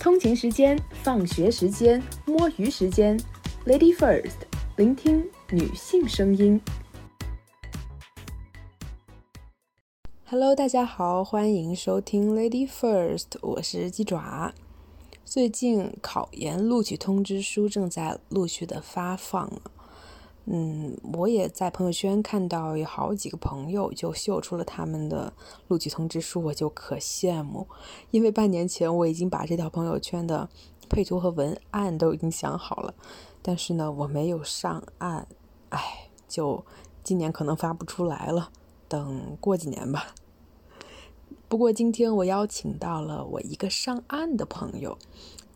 通勤时间、放学时间、摸鱼时间，Lady First，聆听女性声音。Hello，大家好，欢迎收听 Lady First，我是鸡爪。最近考研录取通知书正在陆续的发放嗯，我也在朋友圈看到有好几个朋友就秀出了他们的录取通知书，我就可羡慕。因为半年前我已经把这条朋友圈的配图和文案都已经想好了，但是呢，我没有上岸，哎，就今年可能发不出来了，等过几年吧。不过今天我邀请到了我一个上岸的朋友，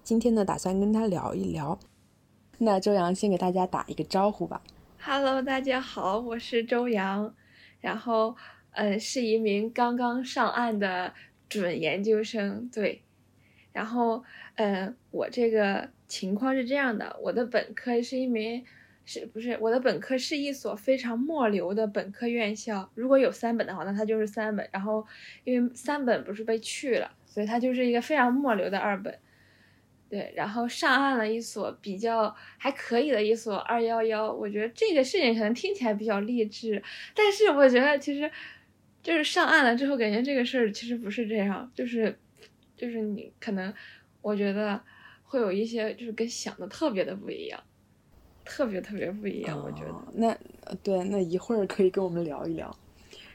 今天呢，打算跟他聊一聊。那周洋先给大家打一个招呼吧。Hello，大家好，我是周洋，然后，嗯，是一名刚刚上岸的准研究生，对，然后，嗯，我这个情况是这样的，我的本科是一名，是不是我的本科是一所非常末流的本科院校，如果有三本的话，那它就是三本，然后因为三本不是被去了，所以它就是一个非常末流的二本。对，然后上岸了一所比较还可以的一所二幺幺，我觉得这个事情可能听起来比较励志，但是我觉得其实就是上岸了之后，感觉这个事儿其实不是这样，就是就是你可能我觉得会有一些就是跟想的特别的不一样，特别特别不一样，我觉得。那对，那一会儿可以跟我们聊一聊。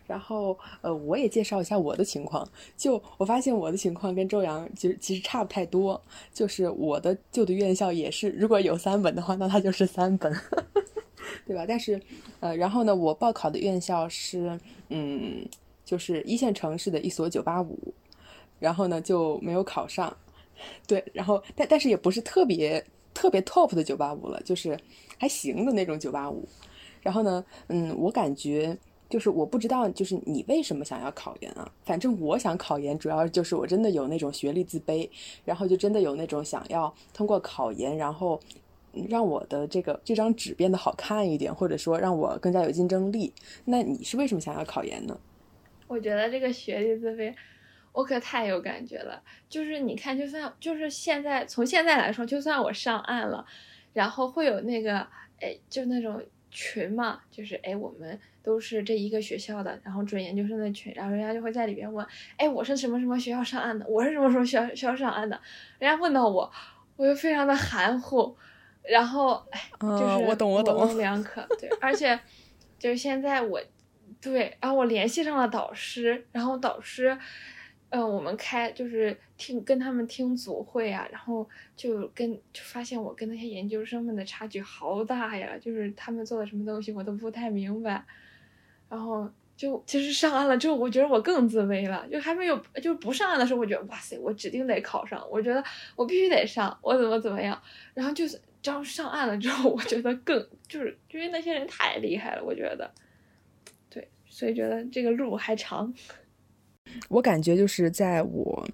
然后，呃，我也介绍一下我的情况。就我发现我的情况跟周洋其实其实差不太多。就是我的旧的院校也是，如果有三本的话，那它就是三本，对吧？但是，呃，然后呢，我报考的院校是，嗯，就是一线城市的一所九八五，然后呢就没有考上。对，然后但但是也不是特别特别 top 的九八五了，就是还行的那种九八五。然后呢，嗯，我感觉。就是我不知道，就是你为什么想要考研啊？反正我想考研，主要就是我真的有那种学历自卑，然后就真的有那种想要通过考研，然后让我的这个这张纸变得好看一点，或者说让我更加有竞争力。那你是为什么想要考研呢？我觉得这个学历自卑，我可太有感觉了。就是你看，就算就是现在从现在来说，就算我上岸了，然后会有那个哎，就那种群嘛，就是哎我们。都是这一个学校的，然后准研究生的群，然后人家就会在里边问，哎，我是什么什么学校上岸的，我是什么什么学校学校上岸的，人家问到我，我就非常的含糊，然后哎，就是我懂我懂，模棱两可，对，而且就是现在我，对，然后我联系上了导师，然后导师。嗯，我们开就是听跟他们听组会啊，然后就跟就发现我跟那些研究生们的差距好大呀，就是他们做的什么东西我都不太明白，然后就其实上岸了之后，我觉得我更自卑了，就还没有就是不上岸的时候，我觉得哇塞，我指定得考上，我觉得我必须得上，我怎么怎么样，然后就是样上岸了之后，我觉得更就是因为那些人太厉害了，我觉得，对，所以觉得这个路还长。我感觉就是在我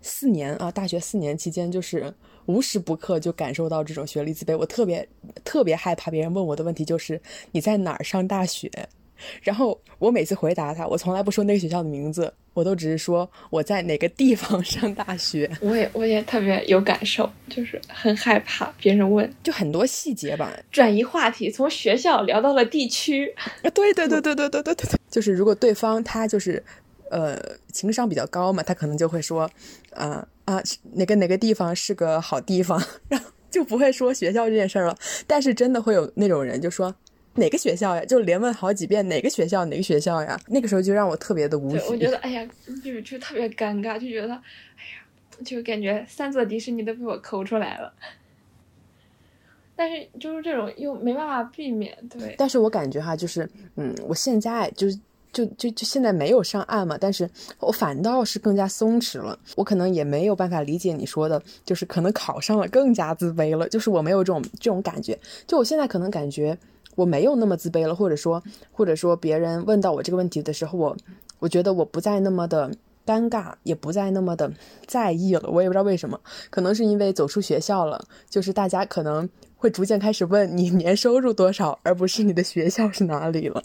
四年啊，大学四年期间，就是无时不刻就感受到这种学历自卑。我特别特别害怕别人问我的问题就是你在哪儿上大学，然后我每次回答他，我从来不说那个学校的名字，我都只是说我在哪个地方 上大学。我也我也特别有感受，就是很害怕别人问，就很多细节吧。转移话题，从学校聊到了地区。对对对对对对对对，就是如果对方他就是。呃，情商比较高嘛，他可能就会说，啊啊，哪个哪个地方是个好地方，然后就不会说学校这件事儿了。但是真的会有那种人就说哪个学校呀，就连问好几遍哪个学校哪个学校呀，那个时候就让我特别的无语。我觉得哎呀，就就特别尴尬，就觉得哎呀，就感觉三座迪士尼都被我抠出来了。但是就是这种又没办法避免，对。但是我感觉哈，就是嗯，我现在就是。就就就现在没有上岸嘛，但是我反倒是更加松弛了。我可能也没有办法理解你说的，就是可能考上了更加自卑了。就是我没有这种这种感觉。就我现在可能感觉我没有那么自卑了，或者说或者说别人问到我这个问题的时候，我我觉得我不再那么的尴尬，也不再那么的在意了。我也不知道为什么，可能是因为走出学校了，就是大家可能会逐渐开始问你年收入多少，而不是你的学校是哪里了。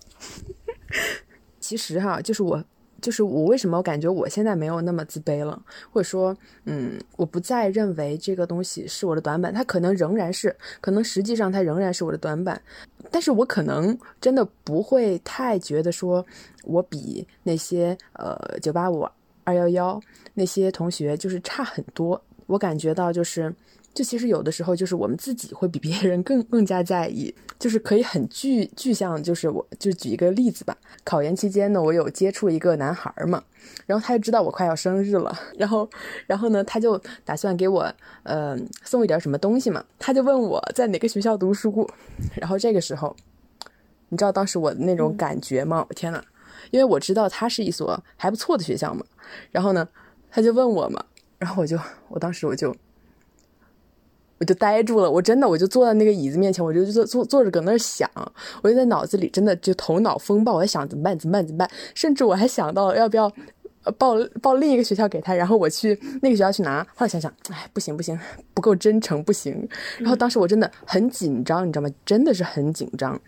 其实哈，就是我就是我为什么我感觉我现在没有那么自卑了，或者说，嗯，我不再认为这个东西是我的短板，它可能仍然是，可能实际上它仍然是我的短板，但是我可能真的不会太觉得说我比那些呃九八五二幺幺那些同学就是差很多，我感觉到就是。就其实有的时候，就是我们自己会比别人更更加在意，就是可以很具具象，就是我就举一个例子吧。考研期间呢，我有接触一个男孩嘛，然后他就知道我快要生日了，然后然后呢，他就打算给我呃送一点什么东西嘛，他就问我在哪个学校读书，然后这个时候，你知道当时我的那种感觉吗？天呐，因为我知道他是一所还不错的学校嘛，然后呢，他就问我嘛，然后我就我当时我就。我就呆住了，我真的，我就坐在那个椅子面前，我就坐坐坐着搁那儿想，我就在脑子里真的就头脑风暴，我在想怎么办，怎么办，怎么办，甚至我还想到要不要报报另一个学校给他，然后我去那个学校去拿。后来想想，哎，不行不行，不够真诚，不行。然后当时我真的很紧张，你知道吗？真的是很紧张。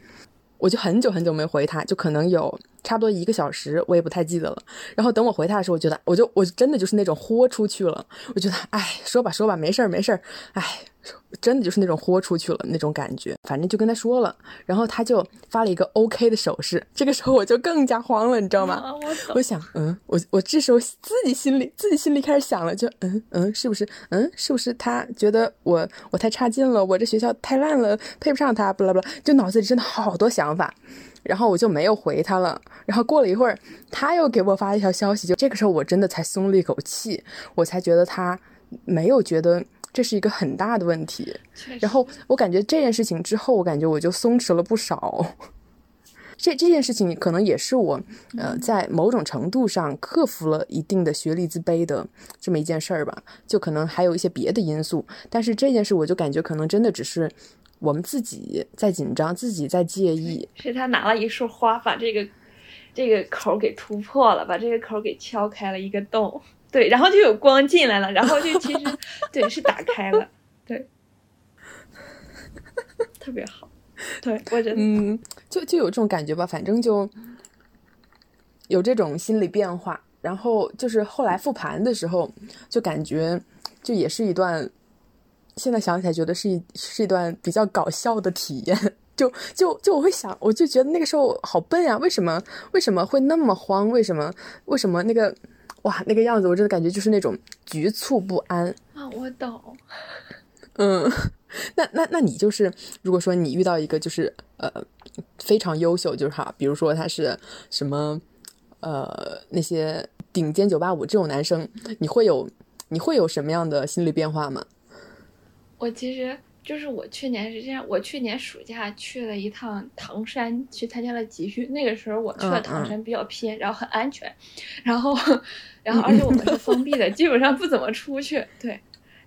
我就很久很久没回他，就可能有差不多一个小时，我也不太记得了。然后等我回他的时候，我觉得我就我真的就是那种豁出去了。我觉得，哎，说吧说吧，没事儿没事儿，哎。真的就是那种豁出去了那种感觉，反正就跟他说了，然后他就发了一个 OK 的手势。这个时候我就更加慌了，你知道吗？我想，嗯，我我这时候自己心里自己心里开始想了，就嗯嗯，是不是嗯是不是他觉得我我太差劲了，我这学校太烂了，配不上他，不啦不啦，就脑子里真的好多想法，然后我就没有回他了。然后过了一会儿，他又给我发一条消息，就这个时候我真的才松了一口气，我才觉得他没有觉得。这是一个很大的问题，然后我感觉这件事情之后，我感觉我就松弛了不少。这这件事情可能也是我，呃，在某种程度上克服了一定的学历自卑的这么一件事儿吧。就可能还有一些别的因素，但是这件事我就感觉可能真的只是我们自己在紧张，自己在介意。是他拿了一束花，把这个这个口给突破了，把这个口给敲开了一个洞。对，然后就有光进来了，然后就其实 对是打开了，对，特别好，对我觉得嗯，就就有这种感觉吧，反正就有这种心理变化。然后就是后来复盘的时候，就感觉就也是一段，现在想起来觉得是一是一段比较搞笑的体验。就就就我会想，我就觉得那个时候好笨呀，为什么为什么会那么慌？为什么为什么那个？哇，那个样子，我真的感觉就是那种局促不安啊！我懂。嗯，那那那你就是，如果说你遇到一个就是呃非常优秀，就是哈，比如说他是什么呃那些顶尖九八五这种男生，你会有你会有什么样的心理变化吗？我其实。就是我去年是这样，我去年暑假去了一趟唐山，去参加了集训。那个时候我去了唐山比较偏，然后很安全，然后，然后而且我们是封闭的，基本上不怎么出去。对，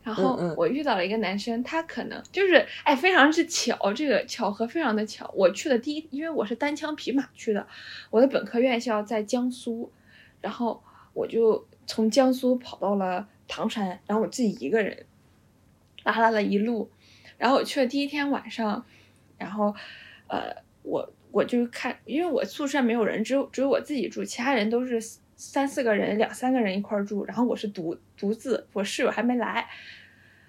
然后我遇到了一个男生，他可能就是哎，非常之巧，这个巧合非常的巧。我去的第一，因为我是单枪匹马去的，我的本科院校在江苏，然后我就从江苏跑到了唐山，然后我自己一个人拉拉了一路。然后我去了第一天晚上，然后，呃，我我就看，因为我宿舍没有人，只有只有我自己住，其他人都是三四个人、两三个人一块住，然后我是独独自，我室友还没来。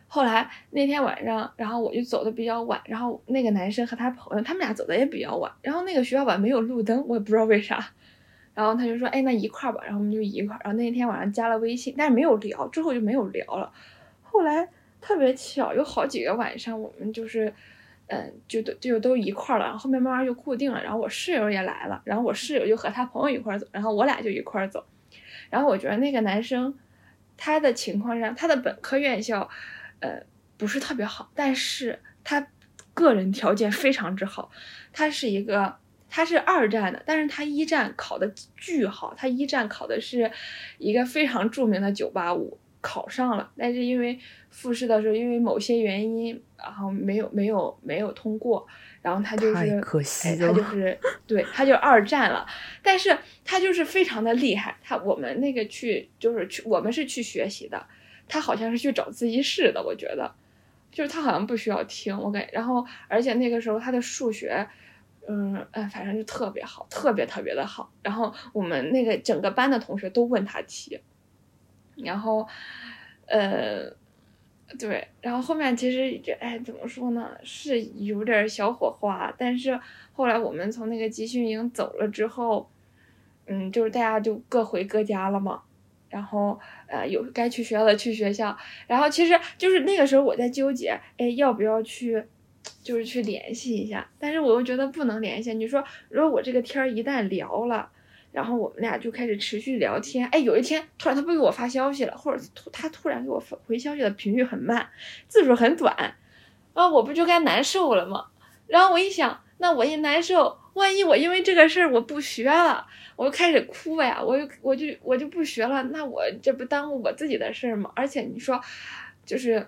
后来那天晚上，然后我就走的比较晚，然后那个男生和他朋友，他们俩走的也比较晚，然后那个学校吧没有路灯，我也不知道为啥，然后他就说，哎，那一块儿吧，然后我们就一块儿，然后那天晚上加了微信，但是没有聊，之后就没有聊了，后来。特别巧，有好几个晚上，我们就是，嗯，就都就都一块儿了，然后后面慢慢就固定了。然后我室友也来了，然后我室友就和他朋友一块儿走，然后我俩就一块儿走。然后我觉得那个男生，他的情况下，他的本科院校，呃，不是特别好，但是他个人条件非常之好。他是一个，他是二战的，但是他一战考的巨好，他一战考的是一个非常著名的九八五。考上了，但是因为复试的时候，因为某些原因，然后没有没有没有通过，然后他就是可惜他就 是对他就二战了，但是他就是非常的厉害。他我们那个去就是去我们是去学习的，他好像是去找自习室的，我觉得就是他好像不需要听我感，然后而且那个时候他的数学嗯哎，反正就特别好，特别特别的好。然后我们那个整个班的同学都问他题，然后呃。对，然后后面其实这哎怎么说呢，是有点小火花，但是后来我们从那个集训营走了之后，嗯，就是大家就各回各家了嘛，然后呃有该去学校的去学校，然后其实就是那个时候我在纠结，哎要不要去，就是去联系一下，但是我又觉得不能联系，你说如果我这个天儿一旦聊了。然后我们俩就开始持续聊天，哎，有一天突然他不给我发消息了，或者突他突然给我回消息的频率很慢，字数很短，啊，我不就该难受了吗？然后我一想，那我一难受，万一我因为这个事儿我不学了，我就开始哭呀，我就我就我就不学了，那我这不耽误我自己的事儿吗？而且你说，就是，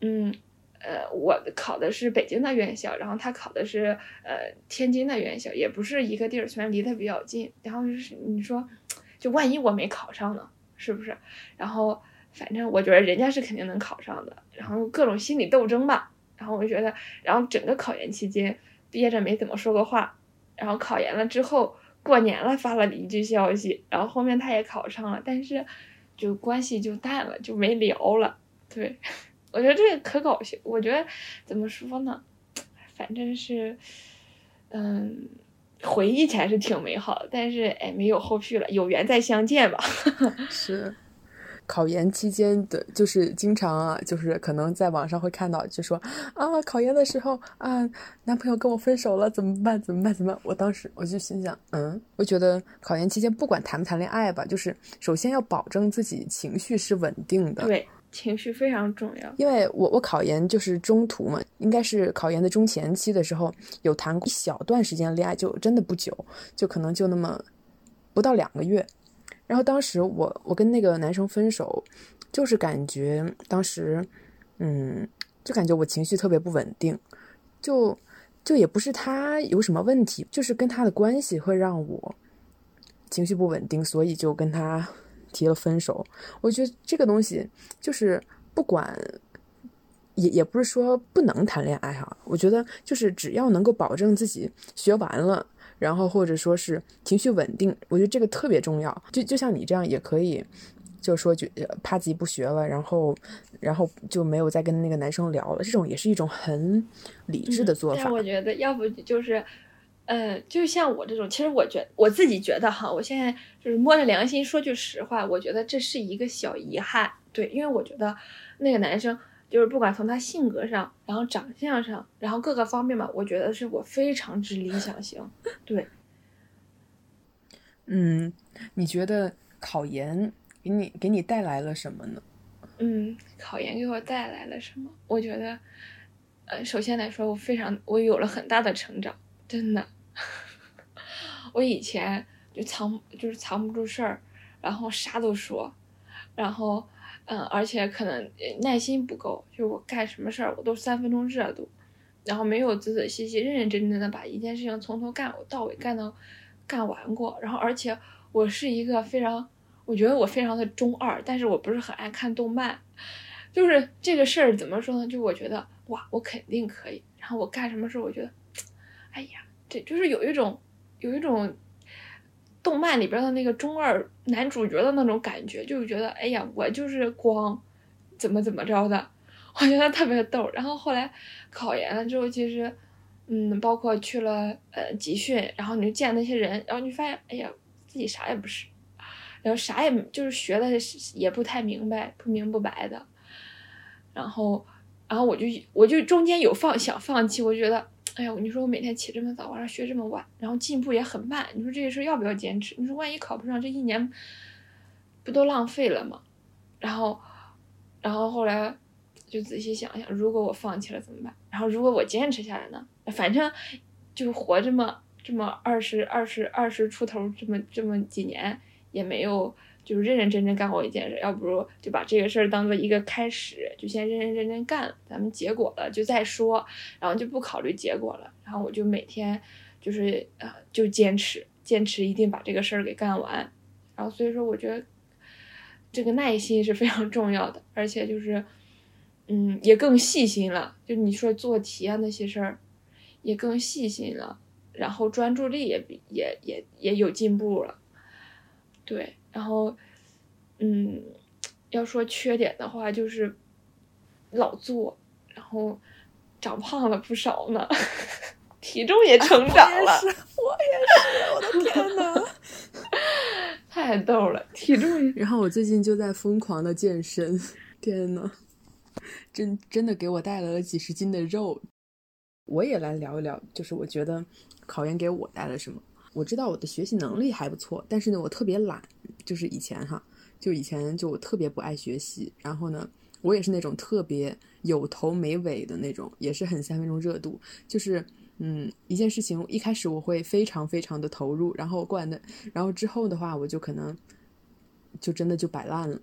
嗯。呃，我考的是北京的院校，然后他考的是呃天津的院校，也不是一个地儿，虽然离得比较近。然后就是你说，就万一我没考上呢，是不是？然后反正我觉得人家是肯定能考上的。然后各种心理斗争吧。然后我就觉得，然后整个考研期间憋着没怎么说过话。然后考研了之后，过年了发了一句消息，然后后面他也考上了，但是就关系就淡了，就没聊了。对。我觉得这个可搞笑，我觉得怎么说呢，反正是，嗯，回忆起来是挺美好的，但是哎，没有后续了，有缘再相见吧。是，考研期间的，就是经常啊，就是可能在网上会看到，就说啊，考研的时候啊，男朋友跟我分手了，怎么办？怎么办？怎么办？我当时我就心想，嗯，我觉得考研期间不管谈不谈恋爱吧，就是首先要保证自己情绪是稳定的。对。情绪非常重要，因为我我考研就是中途嘛，应该是考研的中前期的时候有谈过一小段时间恋爱，就真的不久，就可能就那么不到两个月。然后当时我我跟那个男生分手，就是感觉当时，嗯，就感觉我情绪特别不稳定，就就也不是他有什么问题，就是跟他的关系会让我情绪不稳定，所以就跟他。提了分手，我觉得这个东西就是不管，也也不是说不能谈恋爱哈。我觉得就是只要能够保证自己学完了，然后或者说是情绪稳定，我觉得这个特别重要。就就像你这样也可以，就是说就怕自己不学了，然后然后就没有再跟那个男生聊了，这种也是一种很理智的做法。但我觉得要不就是。呃，就像我这种，其实我觉我自己觉得哈，我现在就是摸着良心说句实话，我觉得这是一个小遗憾，对，因为我觉得那个男生就是不管从他性格上，然后长相上，然后各个方面吧，我觉得是我非常之理想型，对。嗯，你觉得考研给你给你带来了什么呢？嗯，考研给我带来了什么？我觉得，呃，首先来说，我非常我有了很大的成长。真的，我以前就藏就是藏不住事儿，然后啥都说，然后嗯，而且可能耐心不够，就我干什么事儿我都三分钟热度，然后没有仔仔细细、认认真真的把一件事情从头干到尾干到干完过。然后而且我是一个非常，我觉得我非常的中二，但是我不是很爱看动漫，就是这个事儿怎么说呢？就我觉得哇，我肯定可以。然后我干什么事儿，我觉得。哎呀，这就是有一种，有一种动漫里边的那个中二男主角的那种感觉，就是觉得，哎呀，我就是光，怎么怎么着的，我觉得特别逗。然后后来考研了之后，其实，嗯，包括去了呃集训，然后你就见那些人，然后你发现，哎呀，自己啥也不是，然后啥也就是学的也不太明白，不明不白的。然后，然后我就我就中间有放想放弃，我觉得。哎呀，你说我每天起这么早，晚上学这么晚，然后进步也很慢。你说这个事要不要坚持？你说万一考不上，这一年不都浪费了吗？然后，然后后来就仔细想想，如果我放弃了怎么办？然后如果我坚持下来呢？反正就活这么这么二十二十二十出头这么这么几年，也没有。就是认认真真干好一件事，要不如就把这个事儿当做一个开始，就先认认真真干，咱们结果了就再说，然后就不考虑结果了，然后我就每天就是呃就坚持，坚持一定把这个事儿给干完，然后所以说我觉得这个耐心是非常重要的，而且就是嗯也更细心了，就你说做题啊那些事儿也更细心了，然后专注力也比也也也有进步了。对，然后嗯，要说缺点的话，就是老做，然后长胖了不少呢，体重也成长了。我也是，我也是，我的天呐！太逗了，体重。然后我最近就在疯狂的健身，天呐，真真的给我带来了几十斤的肉。我也来聊一聊，就是我觉得考研给我带来什么。我知道我的学习能力还不错，但是呢，我特别懒，就是以前哈，就以前就我特别不爱学习。然后呢，我也是那种特别有头没尾的那种，也是很三分钟热度，就是。嗯，一件事情一开始我会非常非常的投入，然后过完的，然后之后的话，我就可能就真的就摆烂了。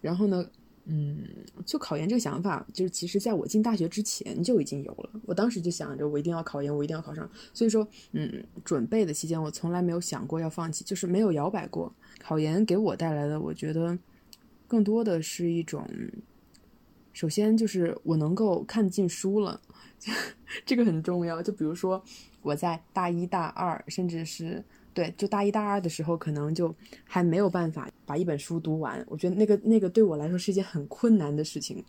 然后呢，嗯，就考研这个想法，就是其实在我进大学之前就已经有了。我当时就想着，我一定要考研，我一定要考上。所以说，嗯，准备的期间，我从来没有想过要放弃，就是没有摇摆过。考研给我带来的，我觉得更多的是一种，首先就是我能够看进书了。这个很重要，就比如说我在大一大二，甚至是对，就大一大二的时候，可能就还没有办法把一本书读完。我觉得那个那个对我来说是一件很困难的事情。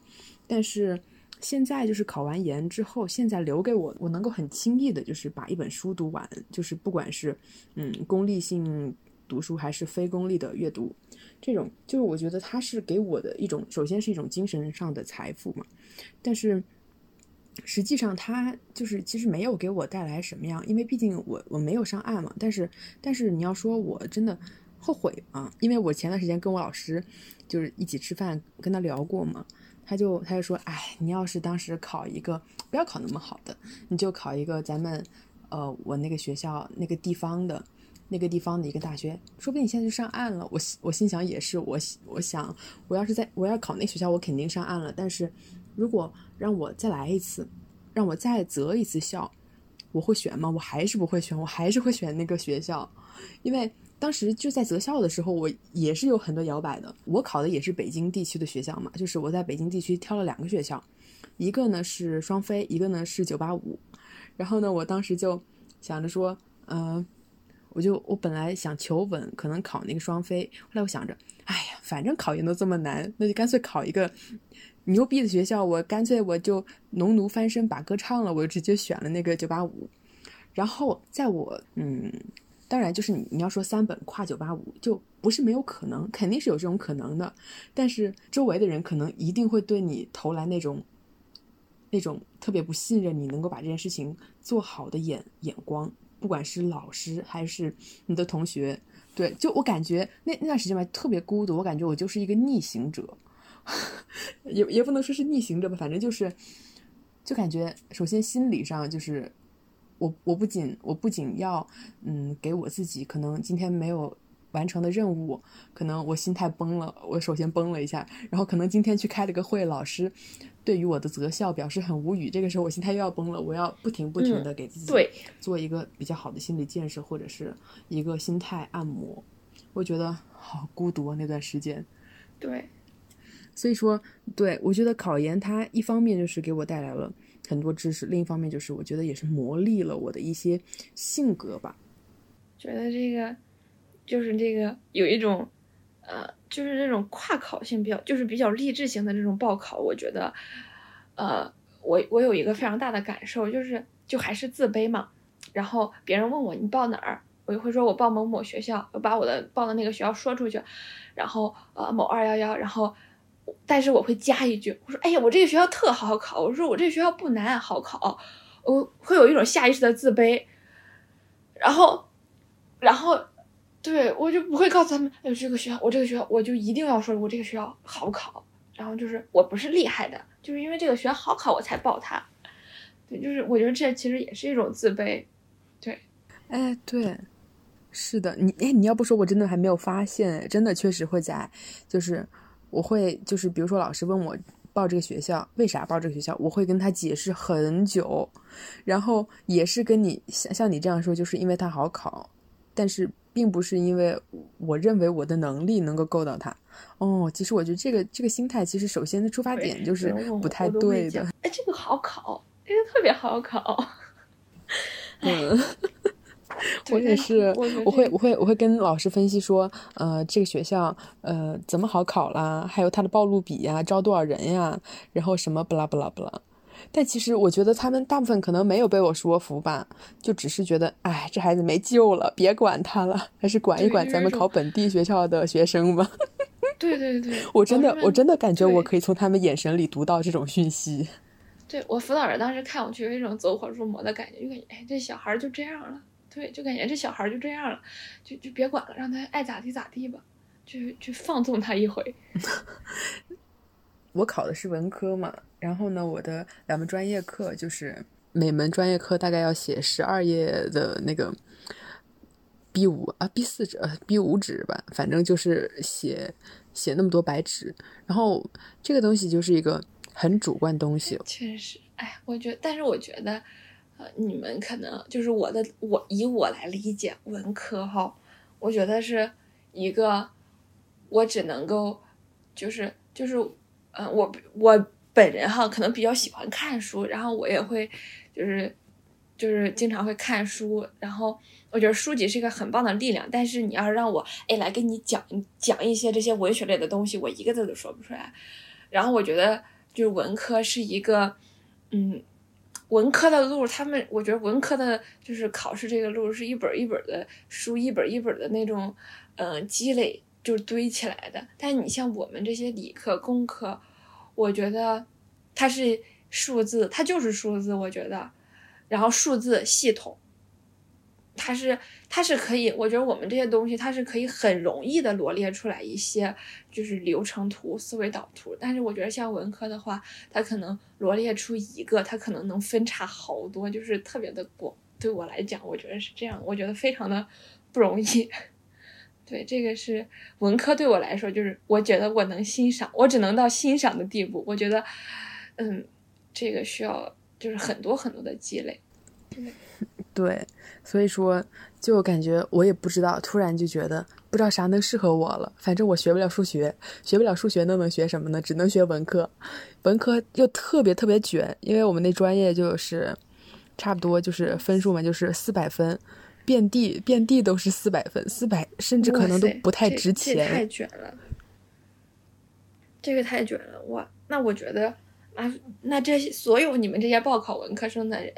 但是现在就是考完研之后，现在留给我，我能够很轻易的，就是把一本书读完。就是不管是嗯功利性读书还是非功利的阅读，这种就是我觉得它是给我的一种，首先是一种精神上的财富嘛。但是。实际上，他就是其实没有给我带来什么样，因为毕竟我我没有上岸嘛。但是，但是你要说我真的后悔吗？因为我前段时间跟我老师就是一起吃饭，跟他聊过嘛，他就他就说，哎，你要是当时考一个不要考那么好的，你就考一个咱们呃我那个学校那个地方的那个地方的一个大学，说不定你现在就上岸了。我我心想也是，我我想我要是在我要考那学校，我肯定上岸了。但是。如果让我再来一次，让我再择一次校，我会选吗？我还是不会选，我还是会选那个学校，因为当时就在择校的时候，我也是有很多摇摆的。我考的也是北京地区的学校嘛，就是我在北京地区挑了两个学校，一个呢是双非，一个呢是九八五。然后呢，我当时就想着说，嗯，我就我本来想求稳，可能考那个双非。后来我想着，哎呀，反正考研都这么难，那就干脆考一个。牛逼的学校，我干脆我就农奴翻身把歌唱了，我就直接选了那个九八五。然后在我嗯，当然就是你你要说三本跨九八五，就不是没有可能，肯定是有这种可能的。但是周围的人可能一定会对你投来那种那种特别不信任你能够把这件事情做好的眼眼光，不管是老师还是你的同学，对，就我感觉那那段时间吧特别孤独，我感觉我就是一个逆行者。也也不能说是逆行者吧，反正就是，就感觉首先心理上就是，我我不仅我不仅要嗯给我自己可能今天没有完成的任务，可能我心态崩了，我首先崩了一下，然后可能今天去开了个会，老师对于我的择校表示很无语，这个时候我心态又要崩了，我要不停不停的给自己做一个比较好的心理建设或者是一个心态按摩，我觉得好孤独啊那段时间，对。所以说，对我觉得考研它一方面就是给我带来了很多知识，另一方面就是我觉得也是磨砺了我的一些性格吧。觉得这个就是这个有一种，呃，就是这种跨考性比较，就是比较励志型的这种报考，我觉得，呃，我我有一个非常大的感受，就是就还是自卑嘛。然后别人问我你报哪儿，我就会说我报某某学校，我把我的报的那个学校说出去，然后呃某二幺幺，然后。但是我会加一句，我说：“哎呀，我这个学校特好考。”我说：“我这个学校不难，好考。”我会有一种下意识的自卑，然后，然后，对我就不会告诉他们：“哎，这个学校，我这个学校，我就一定要说我这个学校好考。”然后就是我不是厉害的，就是因为这个学校好考，我才报它。对，就是我觉得这其实也是一种自卑。对，哎，对，是的，你哎，你要不说，我真的还没有发现，真的确实会在，就是。我会就是，比如说老师问我报这个学校为啥报这个学校，我会跟他解释很久，然后也是跟你像像你这样说，就是因为它好考，但是并不是因为我认为我的能力能够够到它。哦，其实我觉得这个这个心态，其实首先的出发点就是不太对的。哎，这个好考，这个特别好考。嗯，我也是，我会我会我会跟老师分析说，呃，这个学校呃怎么好考啦，还有它的报录比呀，招多少人呀，然后什么不啦不啦不啦。但其实我觉得他们大部分可能没有被我说服吧，就只是觉得，哎，这孩子没救了，别管他了，还是管一管咱们考本地学校的学生吧。对 对对，我真的我真的感觉我可以从他们眼神里读到这种讯息。对我辅导员当时看我，去有一种走火入魔的感觉，就感觉，哎，这小孩就这样了。对，就感觉这小孩就这样了，就就别管了，让他爱咋地咋地吧，就就放纵他一回。我考的是文科嘛，然后呢，我的两门专业课就是每门专业课大概要写十二页的那个 B 五啊 B 四纸 B 五纸吧，反正就是写写那么多白纸，然后这个东西就是一个很主观东西。确实，哎，我觉得，但是我觉得，呃，你们可能就是我的，我以我来理解文科哈，我觉得是一个，我只能够就是就是。嗯，我我本人哈，可能比较喜欢看书，然后我也会，就是就是经常会看书，然后我觉得书籍是一个很棒的力量。但是你要让我哎来跟你讲讲一些这些文学类的东西，我一个字都说不出来。然后我觉得就是文科是一个，嗯，文科的路，他们我觉得文科的就是考试这个路是一本一本的书，一本一本的那种嗯积累。就是堆起来的，但你像我们这些理科、工科，我觉得它是数字，它就是数字。我觉得，然后数字系统，它是它是可以，我觉得我们这些东西它是可以很容易的罗列出来一些就是流程图、思维导图。但是我觉得像文科的话，它可能罗列出一个，它可能能分叉好多，就是特别的广。对我来讲，我觉得是这样，我觉得非常的不容易。对，这个是文科对我来说，就是我觉得我能欣赏，我只能到欣赏的地步。我觉得，嗯，这个需要就是很多很多的积累。对，所以说就感觉我也不知道，突然就觉得不知道啥能适合我了。反正我学不了数学，学不了数学，那能学什么呢？只能学文科。文科又特别特别卷，因为我们那专业就是差不多就是分数嘛，就是四百分。遍地遍地都是四百分，四百甚至可能都不太值钱。太卷了，这个太卷了！哇，那我觉得啊，那这些所有你们这些报考文科生的人，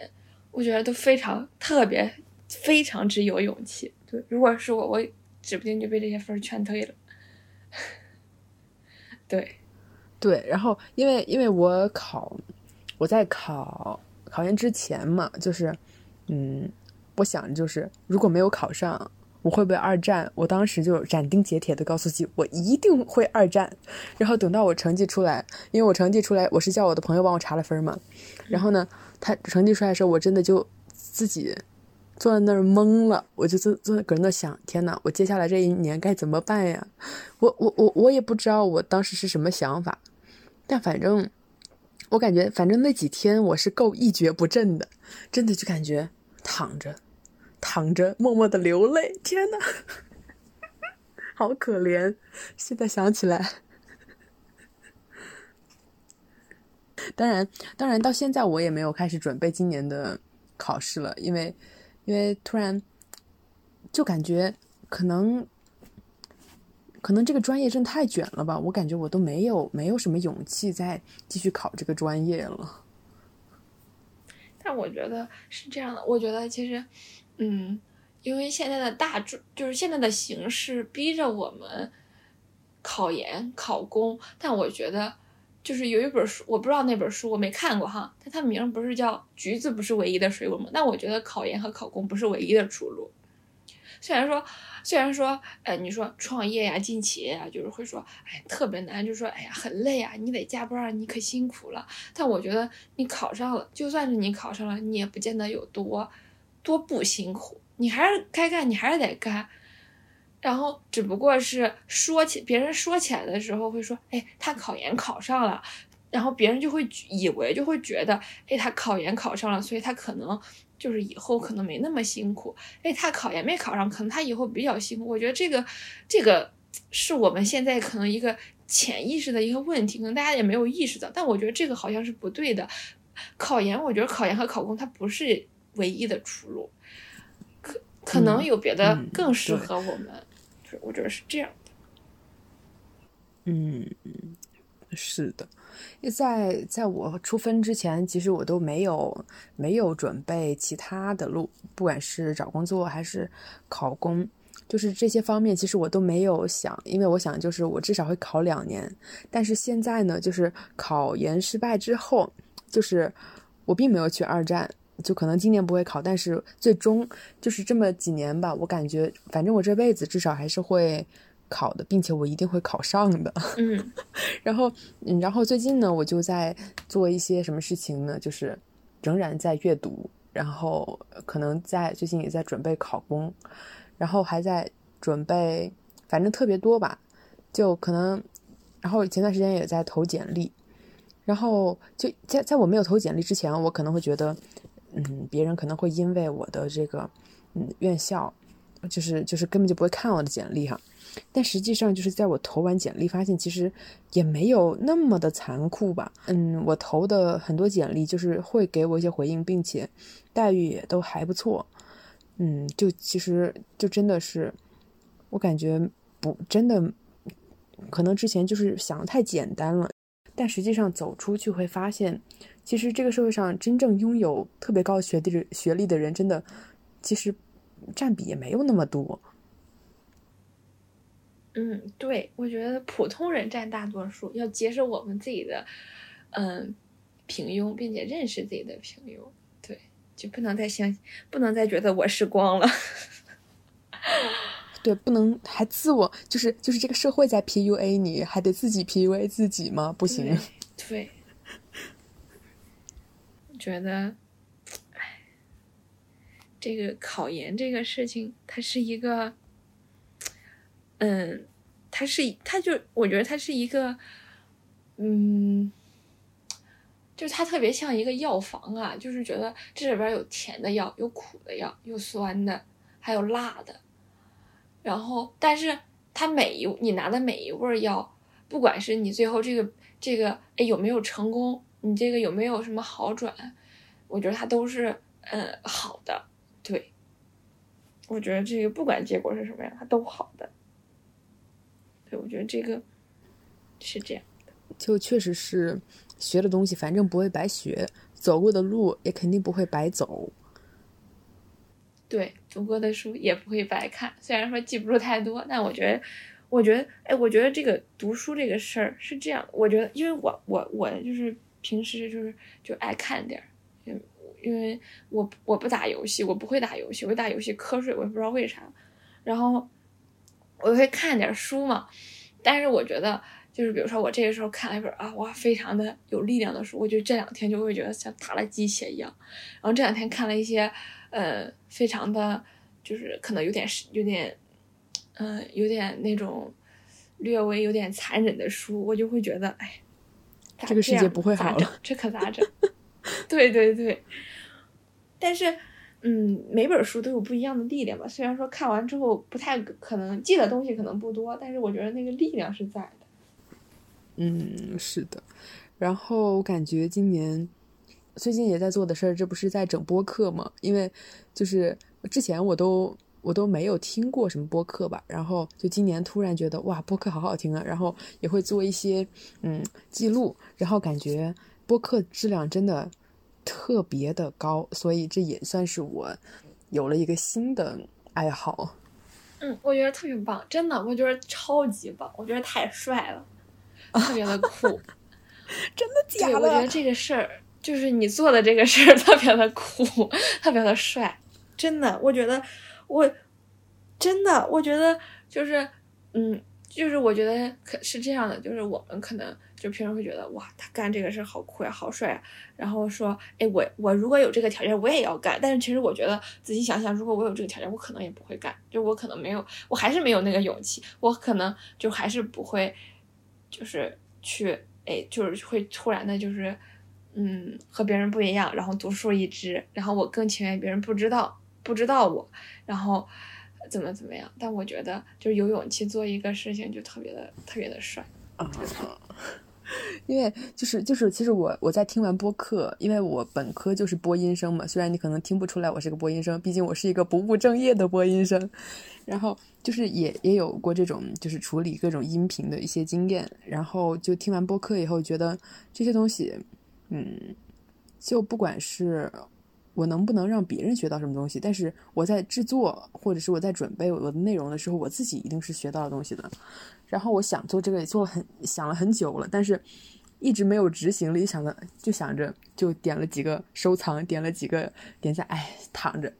我觉得都非常特别，非常之有勇气。对，如果是我，我指不定就被这些分劝退了。对，对，然后因为因为我考我在考考研之前嘛，就是嗯。我想就是，如果没有考上，我会不会二战？我当时就斩钉截铁的告诉自己，我一定会二战。然后等到我成绩出来，因为我成绩出来，我是叫我的朋友帮我查了分嘛。然后呢，他成绩出来的时候，我真的就自己坐在那儿懵了，我就坐坐搁那想，天呐，我接下来这一年该怎么办呀？我我我我也不知道我当时是什么想法，但反正我感觉，反正那几天我是够一蹶不振的，真的就感觉躺着。躺着默默的流泪，天呐，好可怜！现在想起来，当然，当然，到现在我也没有开始准备今年的考试了，因为，因为突然就感觉可能，可能这个专业真太卷了吧，我感觉我都没有没有什么勇气再继续考这个专业了。但我觉得是这样的，我觉得其实。嗯，因为现在的大就是现在的形势逼着我们考研考公，但我觉得就是有一本书，我不知道那本书我没看过哈，但它名不是叫《橘子不是唯一的水果》吗？但我觉得考研和考公不是唯一的出路。虽然说，虽然说，呃，你说创业呀、进企业呀，就是会说，哎，特别难，就说，哎呀，很累啊，你得加班，你可辛苦了。但我觉得你考上了，就算是你考上了，你也不见得有多。多不辛苦，你还是该干，你还是得干。然后只不过是说起别人说起来的时候会说，哎，他考研考上了，然后别人就会以为就会觉得，哎，他考研考上了，所以他可能就是以后可能没那么辛苦。哎，他考研没考上，可能他以后比较辛苦。我觉得这个这个是我们现在可能一个潜意识的一个问题，可能大家也没有意识到。但我觉得这个好像是不对的。考研，我觉得考研和考公它不是。唯一的出路，可可能有别的嗯更适合我们，我觉得是这样的。嗯，是的，在在我出分之前，其实我都没有没有准备其他的路，不管是找工作还是考公，就是这些方面，其实我都没有想，因为我想就是我至少会考两年。但是现在呢，就是考研失败之后，就是我并没有去二战。就可能今年不会考，但是最终就是这么几年吧，我感觉反正我这辈子至少还是会考的，并且我一定会考上的。嗯然后，嗯，然后最近呢，我就在做一些什么事情呢？就是仍然在阅读，然后可能在最近也在准备考公，然后还在准备，反正特别多吧，就可能，然后前段时间也在投简历，然后就在在我没有投简历之前，我可能会觉得，嗯，别人可能会因为我的这个，嗯，院校，就是就是根本就不会看我的简历哈。但实际上，就是在我投完简历，发现其实也没有那么的残酷吧。嗯，我投的很多简历就是会给我一些回应，并且待遇也都还不错。嗯，就其实就真的是，我感觉不真的，可能之前就是想的太简单了，但实际上走出去会发现，其实这个社会上真正拥有特别高学历学历的人，真的其实占比也没有那么多。嗯，对，我觉得普通人占大多数，要接受我们自己的嗯平庸，并且认识自己的平庸。对，就不能再相，不能再觉得我是光了。对，不能还自我就是就是这个社会在 PUA 你，还得自己 PUA 自己吗？不行。对，我觉得，哎，这个考研这个事情，它是一个，嗯，它是，它就我觉得它是一个，嗯，就是它特别像一个药房啊，就是觉得这里边有甜的药，有苦的药，有酸的，还有辣的，然后，但是它每一你拿的每一味药，不管是你最后这个这个哎有没有成功，你这个有没有什么好转，我觉得它都是嗯好的，对，我觉得这个不管结果是什么样，它都好的，对，我觉得这个是这样，就确实是学的东西，反正不会白学，走过的路也肯定不会白走。对，读过的书也不会白看，虽然说记不住太多，但我觉得，我觉得，哎，我觉得这个读书这个事儿是这样，我觉得，因为我我我就是平时就是就爱看点儿，因因为我我不打游戏，我不会打游戏，我打游戏瞌睡，我也不知道为啥，然后我会看点书嘛，但是我觉得。就是比如说，我这个时候看了一本啊，哇，非常的有力量的书，我就这两天就会觉得像打了鸡血一样。然后这两天看了一些，呃，非常的，就是可能有点有点，嗯、呃，有点那种略微有点残忍的书，我就会觉得，哎，这个世界不会好了，这可咋整？对对对。但是，嗯，每本书都有不一样的力量吧。虽然说看完之后不太可能记得东西可能不多，但是我觉得那个力量是在的。嗯，是的。然后我感觉今年最近也在做的事儿，这不是在整播客吗？因为就是之前我都我都没有听过什么播客吧，然后就今年突然觉得哇，播客好好听啊，然后也会做一些嗯记录，然后感觉播客质量真的特别的高，所以这也算是我有了一个新的爱好。嗯，我觉得特别棒，真的，我觉得超级棒，我觉得太帅了。特别的酷，真的假的？我觉得这个事儿就是你做的这个事儿特别的酷，特别的帅，真的。我觉得我真的，我觉得就是嗯，就是我觉得可是这样的，就是我们可能就平时会觉得哇，他干这个事儿好酷呀，好帅啊。然后说，哎，我我如果有这个条件，我也要干。但是其实我觉得仔细想想，如果我有这个条件，我可能也不会干，就我可能没有，我还是没有那个勇气，我可能就还是不会。就是去哎，就是会突然的，就是嗯，和别人不一样，然后独树一帜，然后我更情愿别人不知道，不知道我，然后怎么怎么样。但我觉得，就是有勇气做一个事情，就特别的特别的帅。啊，因为就是就是，其实我我在听完播客，因为我本科就是播音生嘛，虽然你可能听不出来我是个播音生，毕竟我是一个不务正业的播音生。然后就是也也有过这种就是处理各种音频的一些经验，然后就听完播客以后，觉得这些东西，嗯，就不管是我能不能让别人学到什么东西，但是我在制作或者是我在准备我的内容的时候，我自己一定是学到了东西的。然后我想做这个也做了很想了很久了，但是一直没有执行力，想着就想着就点了几个收藏，点了几个点赞，哎，躺着，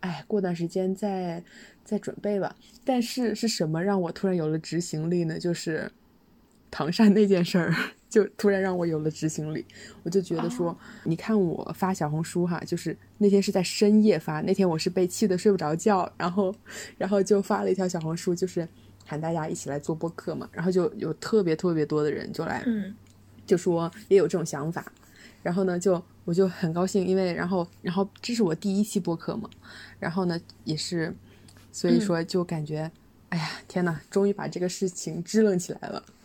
哎，过段时间再再准备吧。但是是什么让我突然有了执行力呢？就是 唐山那件事儿，就突然让我有了执行力。我就觉得说，你看我发小红书哈，就是那天是在深夜发，那天我是被气得睡不着觉，然后然后就发了一条小红书，就是。喊大家一起来做播客嘛，然后就有特别特别多的人就来，就说也有这种想法，然后呢，就我就很高兴，因为然后然后这是我第一期播客嘛，然后呢也是，所以说就感觉，哎呀天呐，终于把这个事情支棱起来了，对，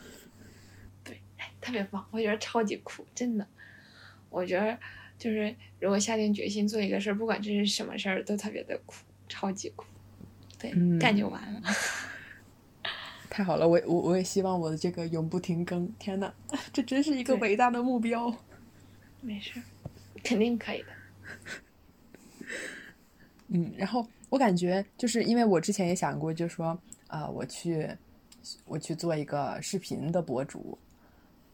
特别棒，我觉得超级酷，真的，我觉得就是如果下定决心做一个事儿，不管这是什么事儿，都特别的酷，超级酷，对，干就完了。太好了，我我我也希望我的这个永不停更。天呐，这真是一个伟大的目标。没事，肯定可以的。嗯，然后我感觉就是因为我之前也想过，就是说啊，我去我去做一个视频的博主，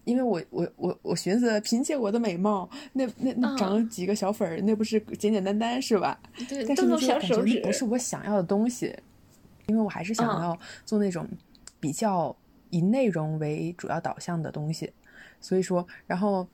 因为我我我我寻思，凭借我的美貌，那那那长几个小粉儿，那不是简简单单是吧？对，但是就感觉那不是我想要的东西，因为我还是想要做那种。比较以内容为主要导向的东西，所以说，然后，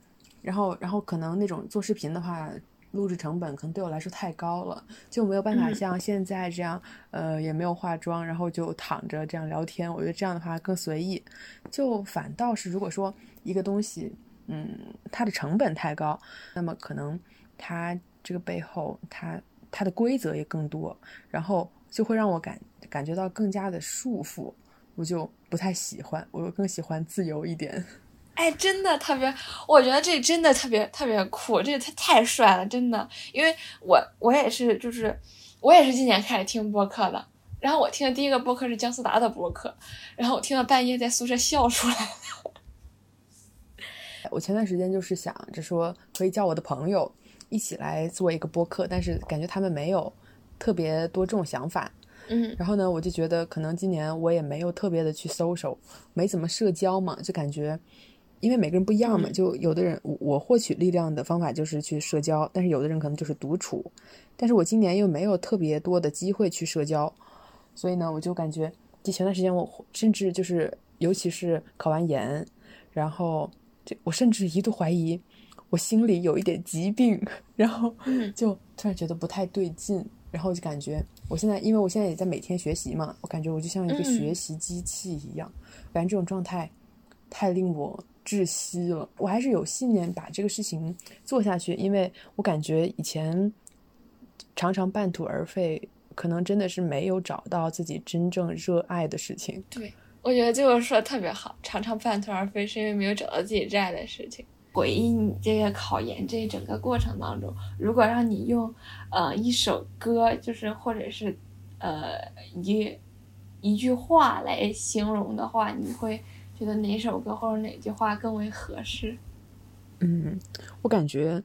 然后，然后可能那种做视频的话，录制成本可能对我来说太高了，就没有办法像现在这样，呃，也没有化妆，然后就躺着这样聊天。我觉得这样的话更随意。就反倒是如果说一个东西，嗯，它的成本太高，那么可能它这个背后，它它的规则也更多，然后就会让我感感觉到更加的束缚。我就不太喜欢，我更喜欢自由一点。哎，真的特别，我觉得这真的特别特别酷，这他太帅了，真的。因为我我也是，就是我也是今年开始听播客的。然后我听的第一个播客是姜思达的播客，然后我听到半夜在宿舍笑出来。我前段时间就是想着说，可以叫我的朋友一起来做一个播客，但是感觉他们没有特别多这种想法。嗯，然后呢，我就觉得可能今年我也没有特别的去 social，没怎么社交嘛，就感觉，因为每个人不一样嘛，就有的人我获取力量的方法就是去社交，但是有的人可能就是独处，但是我今年又没有特别多的机会去社交，所以呢，我就感觉，就前段时间我甚至就是，尤其是考完研，然后就我甚至一度怀疑我心里有一点疾病，然后就突然觉得不太对劲。然后就感觉，我现在因为我现在也在每天学习嘛，我感觉我就像一个学习机器一样，感觉这种状态太令我窒息了。我还是有信念把这个事情做下去，因为我感觉以前常常半途而废，可能真的是没有找到自己真正热爱的事情。对，我觉得这个说的特别好，常常半途而废是因为没有找到自己热爱的事情。回忆你这个考研这整个过程当中，如果让你用，呃，一首歌，就是或者是，呃，一一句话来形容的话，你会觉得哪首歌或者哪句话更为合适？嗯，我感觉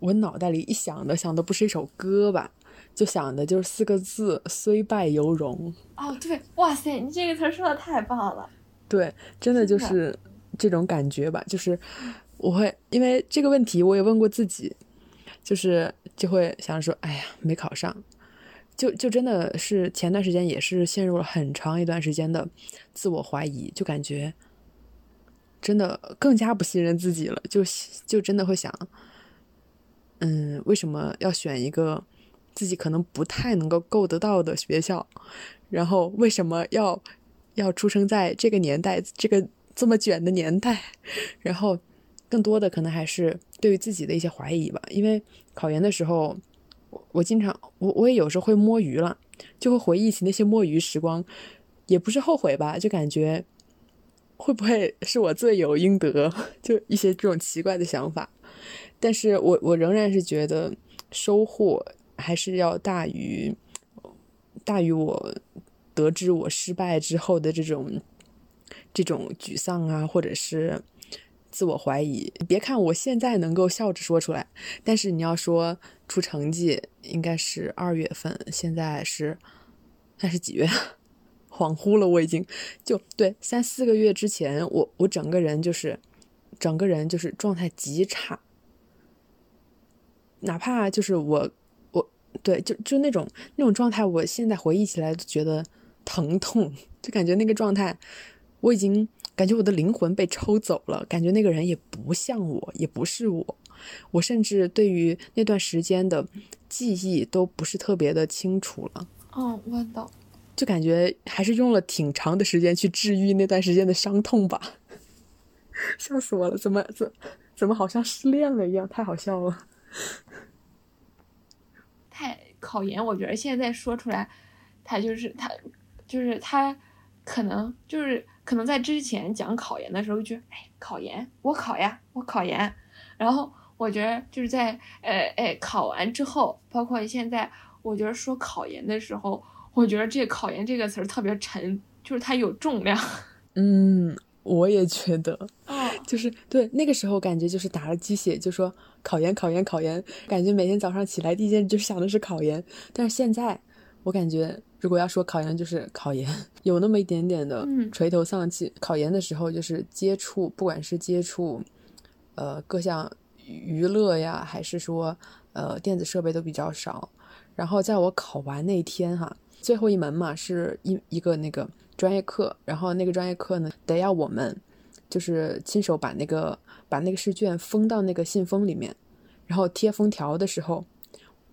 我脑袋里一想的想的不是一首歌吧，就想的就是四个字：虽败犹荣。哦，对，哇塞，你这个词说的太棒了。对，真的就是这种感觉吧，就是。我会因为这个问题，我也问过自己，就是就会想说，哎呀，没考上，就就真的是前段时间也是陷入了很长一段时间的自我怀疑，就感觉真的更加不信任自己了，就就真的会想，嗯，为什么要选一个自己可能不太能够够得到的学校？然后为什么要要出生在这个年代，这个这么卷的年代？然后。更多的可能还是对于自己的一些怀疑吧，因为考研的时候，我我经常我我也有时候会摸鱼了，就会回忆起那些摸鱼时光，也不是后悔吧，就感觉会不会是我罪有应得？就一些这种奇怪的想法。但是我我仍然是觉得收获还是要大于大于我得知我失败之后的这种这种沮丧啊，或者是自我怀疑。别看我现在能够笑着说出来，但是你要说出成绩，应该是二月份，现在是那是几月？恍惚了，我已经就对三四个月之前，我我整个人就是整个人就是状态极差。哪怕就是我，我对就就那种那种状态，我现在回忆起来都觉得疼痛，就感觉那个状态，我已经感觉我的灵魂被抽走了，感觉那个人也不像我，也不是我，我甚至对于那段时间的记忆都不是特别的清楚了。哦，我懂，就感觉还是用了挺长的时间去治愈那段时间的伤痛吧。笑死我了，怎么怎怎么好像失恋了一样，太好笑了。太考研，我觉得现在说出来，他就是他，就是他，可能就是可能在之前讲考研的时候，就哎，考研我考呀，我考研。然后我觉得就是在呃哎考完之后，包括现在，我觉得说考研的时候，我觉得这考研这个词儿特别沉，就是它有重量。嗯。我也觉得，就是对那个时候感觉就是打了鸡血，就说考研考研考研，感觉每天早上起来第一件事就想的是考研。但是现在我感觉，如果要说考研，就是考研，有那么一点点的垂头丧气。考研的时候就是接触，不管是接触，呃，各项娱乐呀，还是说呃电子设备都比较少。然后在我考完那天哈，最后一门嘛是一一个那个。专业课，然后那个专业课呢，得要我们就是亲手把那个把那个试卷封到那个信封里面，然后贴封条的时候，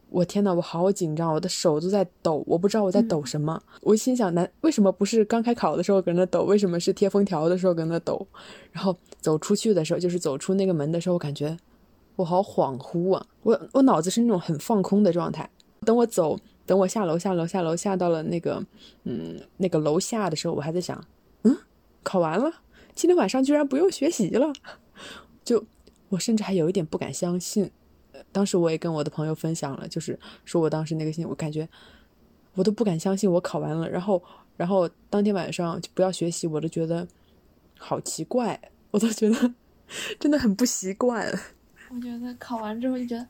我天呐，我好紧张，我的手都在抖，我不知道我在抖什么。我心想，难为什么不是刚开考的时候搁那抖，为什么是贴封条的时候搁那抖？然后走出去的时候，就是走出那个门的时候，我感觉我好恍惚啊，我我脑子是那种很放空的状态。等我走。等我下楼下楼下楼下到了那个，嗯，那个楼下的时候，我还在想，嗯，考完了，今天晚上居然不用学习了，就我甚至还有一点不敢相信。当时我也跟我的朋友分享了，就是说我当时那个心，我感觉我都不敢相信我考完了。然后，然后当天晚上就不要学习，我都觉得好奇怪，我都觉得 真的很不习惯。我觉得考完之后就觉得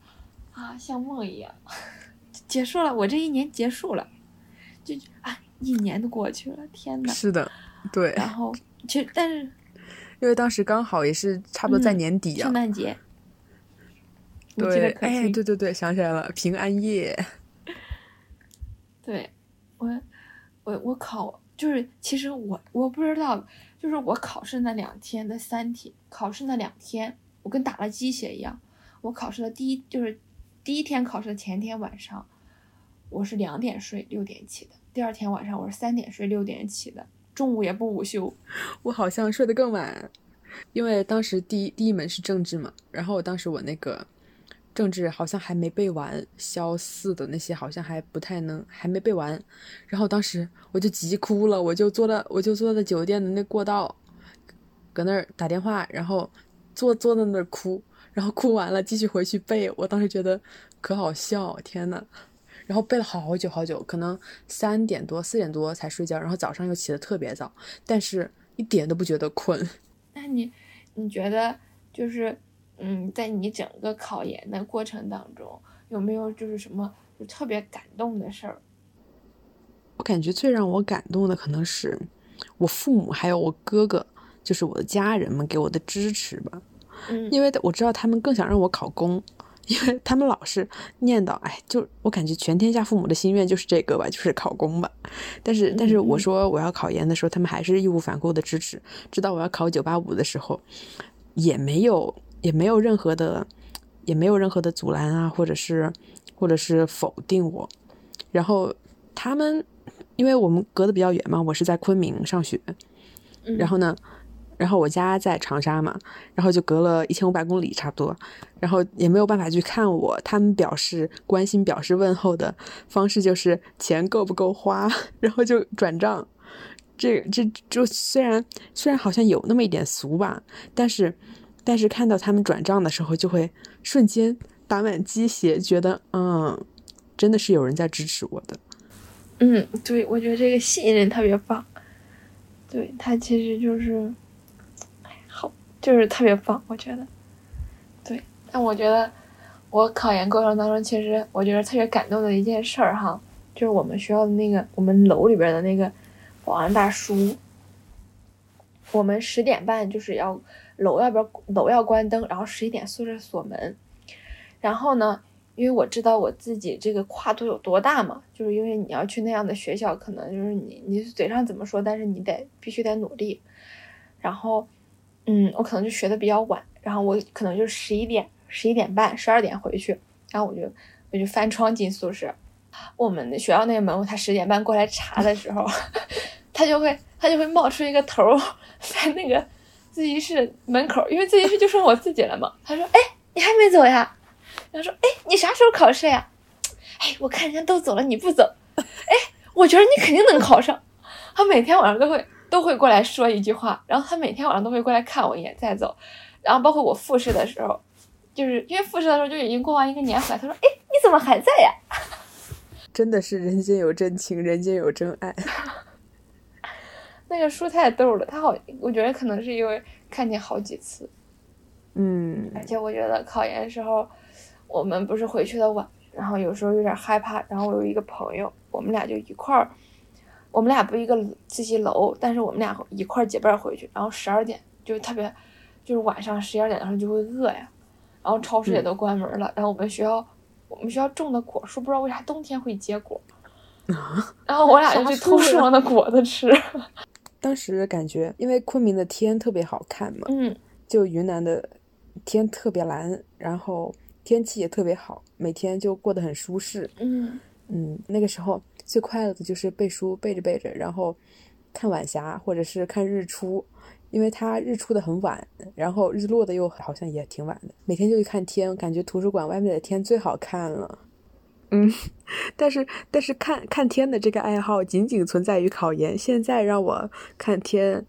啊，像梦一样。结束了，我这一年结束了，就啊，一年都过去了，天呐。是的，对。然后，其实但是，因为当时刚好也是差不多在年底啊，圣诞节。对，哎，对对对，想起来了，平安夜。对，我，我我考就是，其实我我不知道，就是我考试那两天的三天，考试那两天，我跟打了鸡血一样。我考试的第一就是第一天考试的前天晚上。我是两点睡，六点起的。第二天晚上我是三点睡，六点起的。中午也不午休。我好像睡得更晚，因为当时第一第一门是政治嘛。然后我当时我那个政治好像还没背完，肖四的那些好像还不太能，还没背完。然后当时我就急哭了，我就坐到我就坐在酒店的那过道，搁那儿打电话，然后坐坐在那儿哭，然后哭完了继续回去背。我当时觉得可好笑，天呐。然后背了好久好久，可能三点多四点多才睡觉，然后早上又起得特别早，但是一点都不觉得困。那你，你觉得就是，嗯，在你整个考研的过程当中，有没有就是什么就特别感动的事儿？我感觉最让我感动的可能是我父母还有我哥哥，就是我的家人们给我的支持吧。嗯，因为我知道他们更想让我考公。因为他们老是念叨，哎，就我感觉全天下父母的心愿就是这个吧，就是考公吧。但是，但是我说我要考研的时候，他们还是义无反顾的支持。直到我要考九八五的时候，也没有也没有任何的也没有任何的阻拦啊，或者是或者是否定我。然后他们，因为我们隔得比较远嘛，我是在昆明上学，然后呢。然后我家在长沙嘛，然后就隔了一千五百公里差不多，然后也没有办法去看我。他们表示关心、表示问候的方式就是钱够不够花，然后就转账，这这就虽然虽然好像有那么一点俗吧，但是但是看到他们转账的时候，就会瞬间打满鸡血，觉得嗯，真的是有人在支持我的。嗯，对，我觉得这个信任特别棒。对他其实就是，好，就是特别棒，我觉得。对，但我觉得我考研过程当中，其实我觉得特别感动的一件事儿哈，就是我们学校的那个我们楼里边的那个保安大叔，我们十点半就是要楼要边楼要关灯，然后十一点宿舍锁门，然后呢。因为我知道我自己这个跨度有多大嘛，就是因为你要去那样的学校，可能就是你你嘴上怎么说，但是你得必须得努力。然后，嗯，我可能就学的比较晚，然后我可能就十一点、十一点半、十二点回去，然后我就我就翻窗进宿舍。我们的学校那个门，他十点半过来查的时候，他就会他就会冒出一个头，在那个自习室门口，因为自习室就剩我自己了嘛。他说：“哎，你还没走呀？”他说：“哎，你啥时候考试呀？哎，我看人家都走了，你不走。哎，我觉得你肯定能考上。他每天晚上都会都会过来说一句话，然后他每天晚上都会过来看我一眼再走。然后包括我复试的时候，就是因为复试的时候就已经过完一个年回来，他说：‘哎，你怎么还在呀？’真的是人间有真情，人间有真爱。那个书太逗了，他好，我觉得可能是因为看见好几次。嗯，而且我觉得考研的时候。”我们不是回去的晚，然后有时候有点害怕。然后我有一个朋友，我们俩就一块儿，我们俩不一个自习楼，但是我们俩一块儿结伴回去。然后十二点就特别，就是晚上十二点的时候就会饿呀，然后超市也都关门了。然后我们学校，我们学校种的果树不知道为啥冬天会结果，然后我俩就去偷树上 的果子吃。当时感觉，因为昆明的天特别好看嘛，嗯，就云南的天特别蓝，然后。天气也特别好，每天就过得很舒适。嗯嗯，那个时候最快乐的就是背书，背着背着，然后看晚霞或者是看日出，因为它日出的很晚，然后日落的又好像也挺晚的。每天就去看天，感觉图书馆外面的天最好看了。嗯，但是但是看看天的这个爱好仅仅存在于考研，现在让我看天，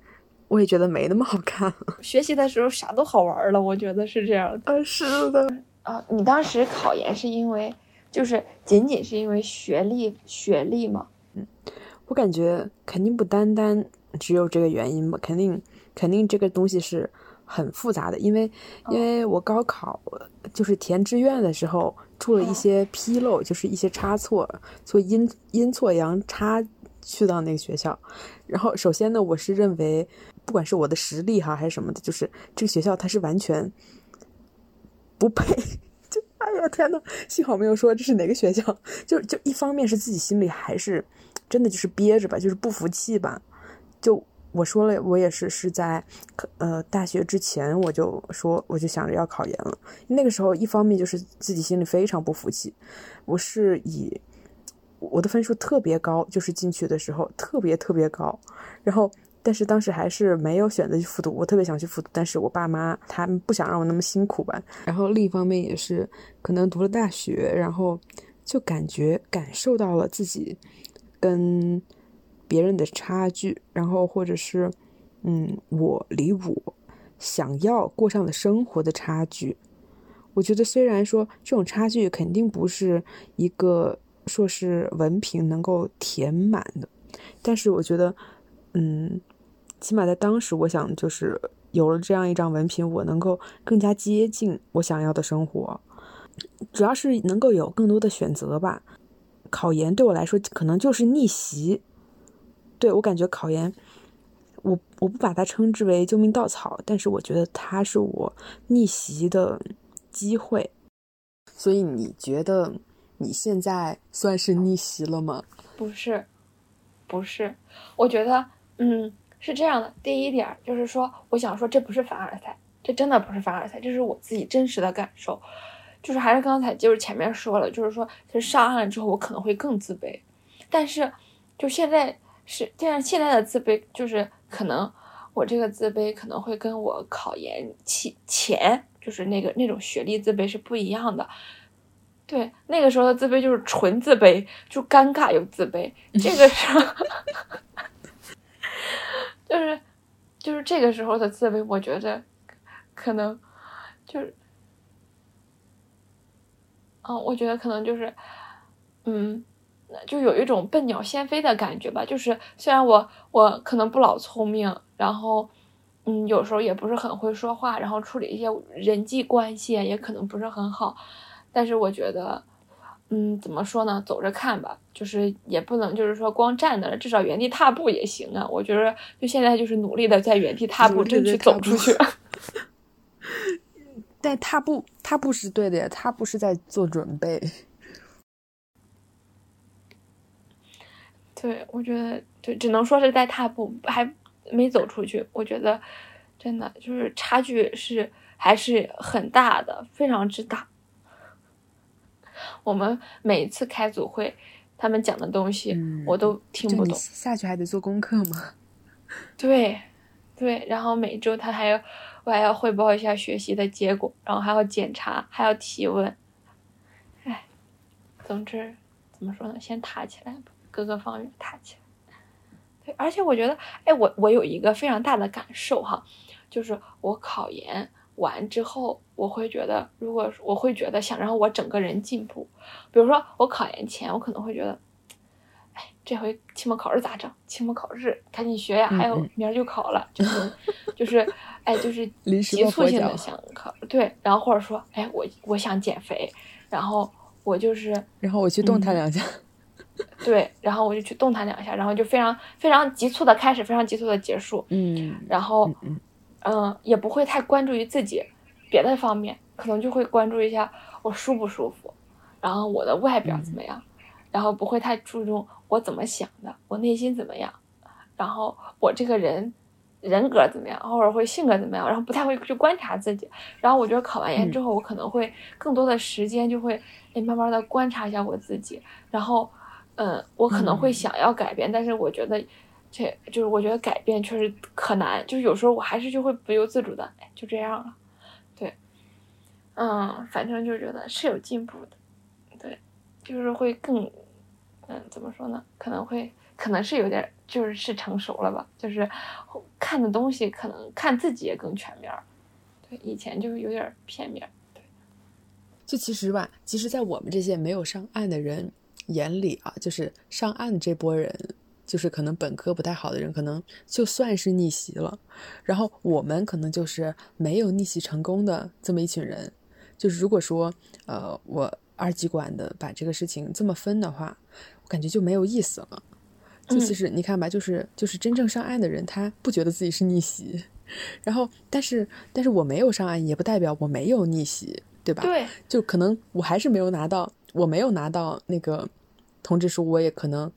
我也觉得没那么好看了。学习的时候啥都好玩了，我觉得是这样的。嗯，是的。啊，你当时考研是因为，就是仅仅是因为学历学历吗？嗯，我感觉肯定不单单只有这个原因吧，肯定肯定这个东西是很复杂的，因为因为我高考就是填志愿的时候出了一些纰漏，就是一些差错，所以阴阴错阳差去到那个学校。然后首先呢，我是认为，不管是我的实力哈还是什么的，就是这个学校它是完全。不配，就哎呀天呐，幸好没有说这是哪个学校。就就一方面是自己心里还是真的就是憋着吧，就是不服气吧。就我说了，我也是是在呃大学之前我就说我就想着要考研了。那个时候一方面就是自己心里非常不服气，我是以我的分数特别高，就是进去的时候特别特别高，然后。但是当时还是没有选择去复读，我特别想去复读，但是我爸妈他们不想让我那么辛苦吧。然后另一方面也是可能读了大学，然后就感觉感受到了自己跟别人的差距，然后或者是嗯，我离我想要过上的生活的差距。我觉得虽然说这种差距肯定不是一个硕士文凭能够填满的，但是我觉得嗯。起码在当时，我想就是有了这样一张文凭，我能够更加接近我想要的生活，主要是能够有更多的选择吧。考研对我来说可能就是逆袭，对我感觉考研，我我不把它称之为救命稻草，但是我觉得它是我逆袭的机会。所以你觉得你现在算是逆袭了吗？不是，不是，我觉得，嗯。是这样的，第一点就是说，我想说，这不是凡尔赛，这真的不是凡尔赛，这是我自己真实的感受。就是还是刚才就是前面说了，就是说，其实上岸了之后，我可能会更自卑。但是，就现在是这样，现在的自卑就是可能我这个自卑可能会跟我考研期前就是那个那种学历自卑是不一样的。对，那个时候的自卑就是纯自卑，就尴尬又自卑。这个时候。就是就是这个时候的自卑，我觉得可能就是，嗯，我觉得可能就是，嗯，就有一种笨鸟先飞的感觉吧。就是虽然我我可能不老聪明，然后嗯，有时候也不是很会说话，然后处理一些人际关系也可能不是很好，但是我觉得。嗯，怎么说呢？走着看吧，就是也不能就是说光站那，至少原地踏步也行啊。我觉得就现在就是努力的在原地踏步，争取走出去。但踏步，踏步是对的呀，踏步是在做准备。对，我觉得对只能说是在踏步，还没走出去。我觉得真的就是差距是还是很大的，非常之大。我们每一次开组会，他们讲的东西我都听不懂。下去还得做功课吗？对，对。然后每周他还要，我还要汇报一下学习的结果，然后还要检查，还要提问。哎，总之怎么说呢？先塔起来吧，各个方面踏起来。对，而且我觉得，哎，我我有一个非常大的感受哈，就是我考研。完之后，我会觉得，如果我会觉得想让我整个人进步，比如说我考研前，我可能会觉得，哎，这回期末考试咋整？期末考试赶紧学呀，还有明儿就考了，就是就 是，哎，就是 急促性的想考，对，然后或者说，哎，我我想减肥，然后我就是，然后我去动弹两下，对，然后我就去动弹两下，然后就非常非常急促的开始，非常急促的结束，嗯，然后。嗯，也不会太关注于自己别的方面，可能就会关注一下我舒不舒服，然后我的外表怎么样，然后不会太注重我怎么想的，我内心怎么样，然后我这个人人格怎么样，或者会性格怎么样，然后不太会去观察自己。然后我觉得考完研之后，我可能会更多的时间就会诶慢慢的观察一下我自己，然后嗯，我可能会想要改变，但是我觉得。这就是我觉得改变确实可难，就是有时候我还是就会不由自主的，哎，就这样了，对，嗯，反正就觉得是有进步的，对，就是会更，嗯，怎么说呢？可能会可能是有点，就是是成熟了吧，就是看的东西可能看自己也更全面，对，以前就是有点片面，对，就其实吧，其实，在我们这些没有上岸的人眼里啊，就是上岸这波人。就是可能本科不太好的人，可能就算是逆袭了，然后我们可能就是没有逆袭成功的这么一群人。就是如果说，呃，我二极管的把这个事情这么分的话，我感觉就没有意思了。就其实你看吧，就是就是真正上岸的人，他不觉得自己是逆袭，然后但是但是我没有上岸，也不代表我没有逆袭，对吧？对，就可能我还是没有拿到，我没有拿到那个通知书，我也可能。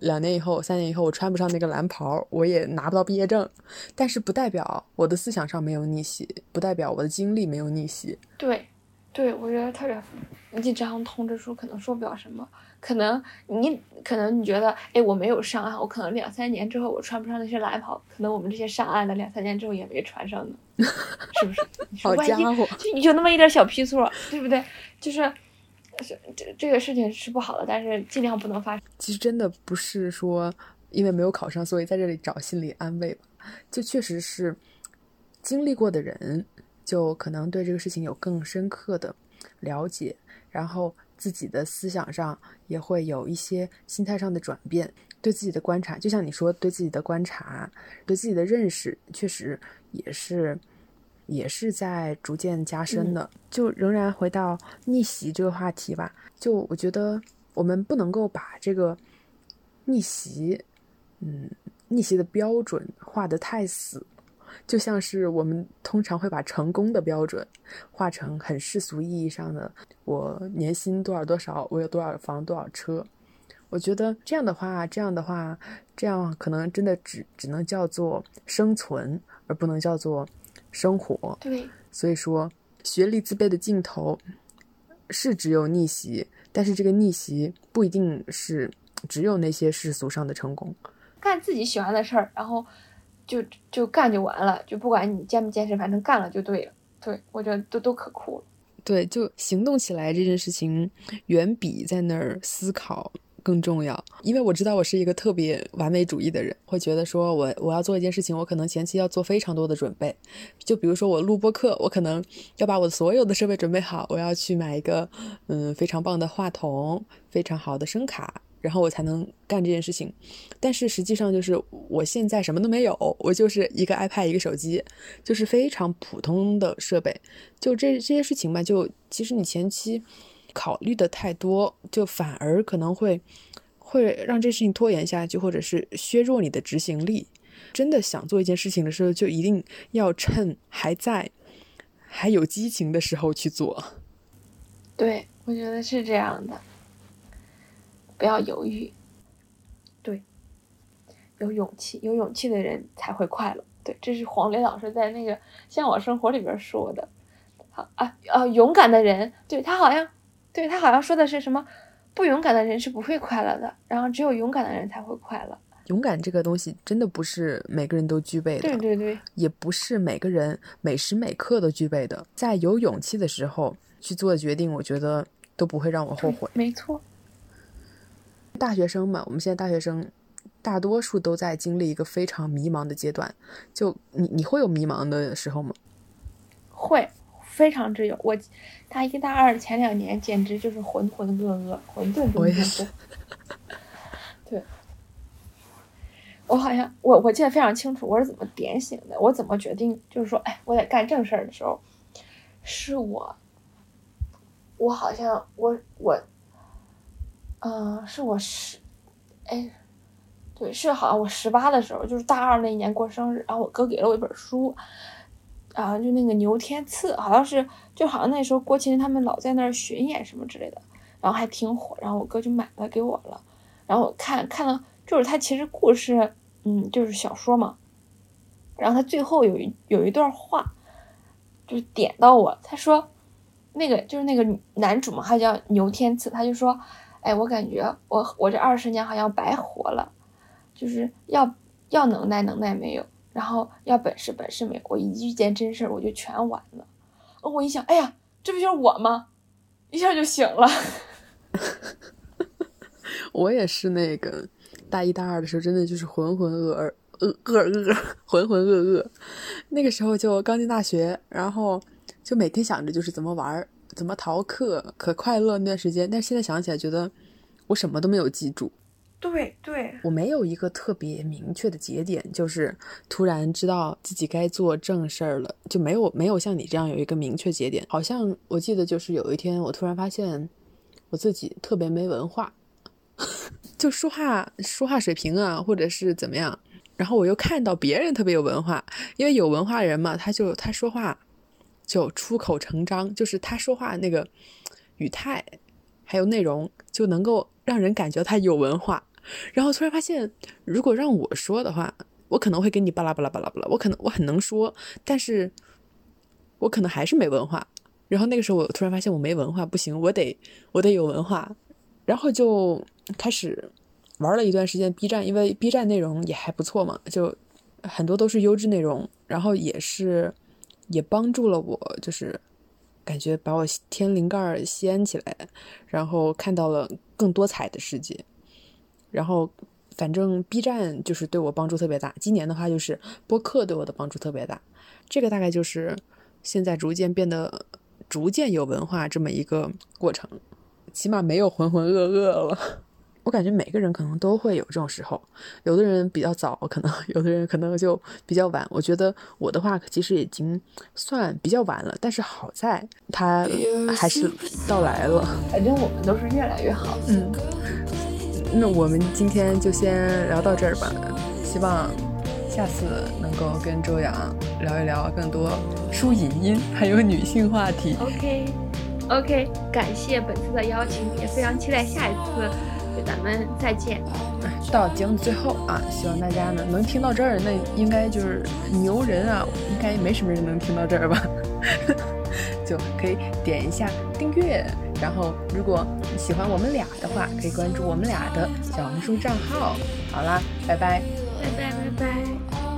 两年以后，三年以后，我穿不上那个蓝袍，我也拿不到毕业证，但是不代表我的思想上没有逆袭，不代表我的经历没有逆袭。对，对，我觉得特别，一张通知书可能说不了什么，可能你可能你觉得，哎，我没有上岸，我可能两三年之后我穿不上那些蓝袍，可能我们这些上岸的两三年之后也没穿上呢，是不是？好家伙，就你就那么一点小批错，对不对？就是。这这个事情是不好的，但是尽量不能发生。其实真的不是说因为没有考上，所以在这里找心理安慰吧。就确实是经历过的人，就可能对这个事情有更深刻的了解，然后自己的思想上也会有一些心态上的转变，对自己的观察，就像你说，对自己的观察，对自己的认识，确实也是。也是在逐渐加深的，就仍然回到逆袭这个话题吧。就我觉得我们不能够把这个逆袭，嗯，逆袭的标准画得太死，就像是我们通常会把成功的标准画成很世俗意义上的我年薪多少多少，我有多少房多少车。我觉得这样的话，这样的话，这样可能真的只只能叫做生存，而不能叫做。生活对，所以说学历自卑的尽头是只有逆袭，但是这个逆袭不一定是只有那些世俗上的成功。干自己喜欢的事儿，然后就就干就完了，就不管你坚不坚持，反正干了就对了。对我觉得都都可酷了。对，就行动起来这件事情，远比在那儿思考更重要，因为我知道我是一个特别完美主义的人，会觉得说我我要做一件事情，我可能前期要做非常多的准备。就比如说我录播课，我可能要把我所有的设备准备好，我要去买一个嗯非常棒的话筒，非常好的声卡。然后我才能干这件事情，但是实际上就是我现在什么都没有，我就是一个 iPad 一个手机，就是非常普通的设备。就这这些事情吧，就其实你前期考虑的太多，就反而可能会会让这事情拖延下去，或者是削弱你的执行力。真的想做一件事情的时候，就一定要趁还在还有激情的时候去做。对，我觉得是这样的。不要犹豫，对，有勇气，有勇气的人才会快乐。对，这是黄磊老师在那个《向往生活》里边说的。好啊啊，勇敢的人，对他好像，对他好像说的是什么？不勇敢的人是不会快乐的，然后只有勇敢的人才会快乐。勇敢这个东西真的不是每个人都具备的，对对对，也不是每个人每时每刻都具备的。在有勇气的时候去做决定，我觉得都不会让我后悔。没错。大学生嘛，我们现在大学生大多数都在经历一个非常迷茫的阶段。就你，你会有迷茫的时候吗？会，非常之有。我大一、大二前两年简直就是浑浑噩噩、混沌沌沌。对，我好像我我记得非常清楚，我是怎么点醒的，我怎么决定，就是说，哎，我得干正事儿的时候，是我，我好像我我。嗯，是我十，哎，对，是好像我十八的时候，就是大二那一年过生日，然后我哥给了我一本书，啊，就那个牛天赐，好像是，就好像那时候郭麒麟他们老在那儿巡演什么之类的，然后还挺火，然后我哥就买了给我了，然后我看看了，就是他其实故事，嗯，就是小说嘛，然后他最后有一有一段话，就是点到我，他说，那个就是那个男主嘛，他叫牛天赐，他就说。哎，我感觉我我这二十年好像白活了，就是要要能耐能耐没有，然后要本事本事没有，我一遇见真事儿我就全完了。我一想，哎呀，这不就是我吗？一下就醒了。我也是那个大一大二的时候，真的就是浑浑噩噩噩噩噩 浑浑噩噩。那个时候就刚进大学，然后就每天想着就是怎么玩。怎么逃课可快乐那段时间，但是现在想起来觉得我什么都没有记住。对对，我没有一个特别明确的节点，就是突然知道自己该做正事儿了，就没有没有像你这样有一个明确节点。好像我记得就是有一天我突然发现我自己特别没文化，就说话说话水平啊，或者是怎么样。然后我又看到别人特别有文化，因为有文化人嘛，他就他说话。就出口成章，就是他说话那个语态，还有内容，就能够让人感觉他有文化。然后突然发现，如果让我说的话，我可能会跟你巴拉巴拉巴拉巴拉，我可能我很能说，但是我可能还是没文化。然后那个时候，我突然发现我没文化不行，我得我得有文化。然后就开始玩了一段时间 B 站，因为 B 站内容也还不错嘛，就很多都是优质内容，然后也是。也帮助了我，就是感觉把我天灵盖掀起来，然后看到了更多彩的世界。然后，反正 B 站就是对我帮助特别大。今年的话，就是播客对我的帮助特别大。这个大概就是现在逐渐变得逐渐有文化这么一个过程，起码没有浑浑噩噩了。我感觉每个人可能都会有这种时候，有的人比较早，可能 有的人可能就比较晚。我觉得我的话其实已经算比较晚了，但是好在它还是到来了。反正我们都是越来越好。嗯，那我们今天就先聊到这儿吧。希望下次能够跟周洋聊一聊更多书影音还有女性话题。OK，OK，感谢本次的邀请，也非常期待下一次。咱们再见。到节目最后啊，希望大家呢能听到这儿，那应该就是牛人啊，应该没什么人能听到这儿吧？就可以点一下订阅，然后如果喜欢我们俩的话，可以关注我们俩的小红书账号。好啦，拜拜，拜拜，拜拜。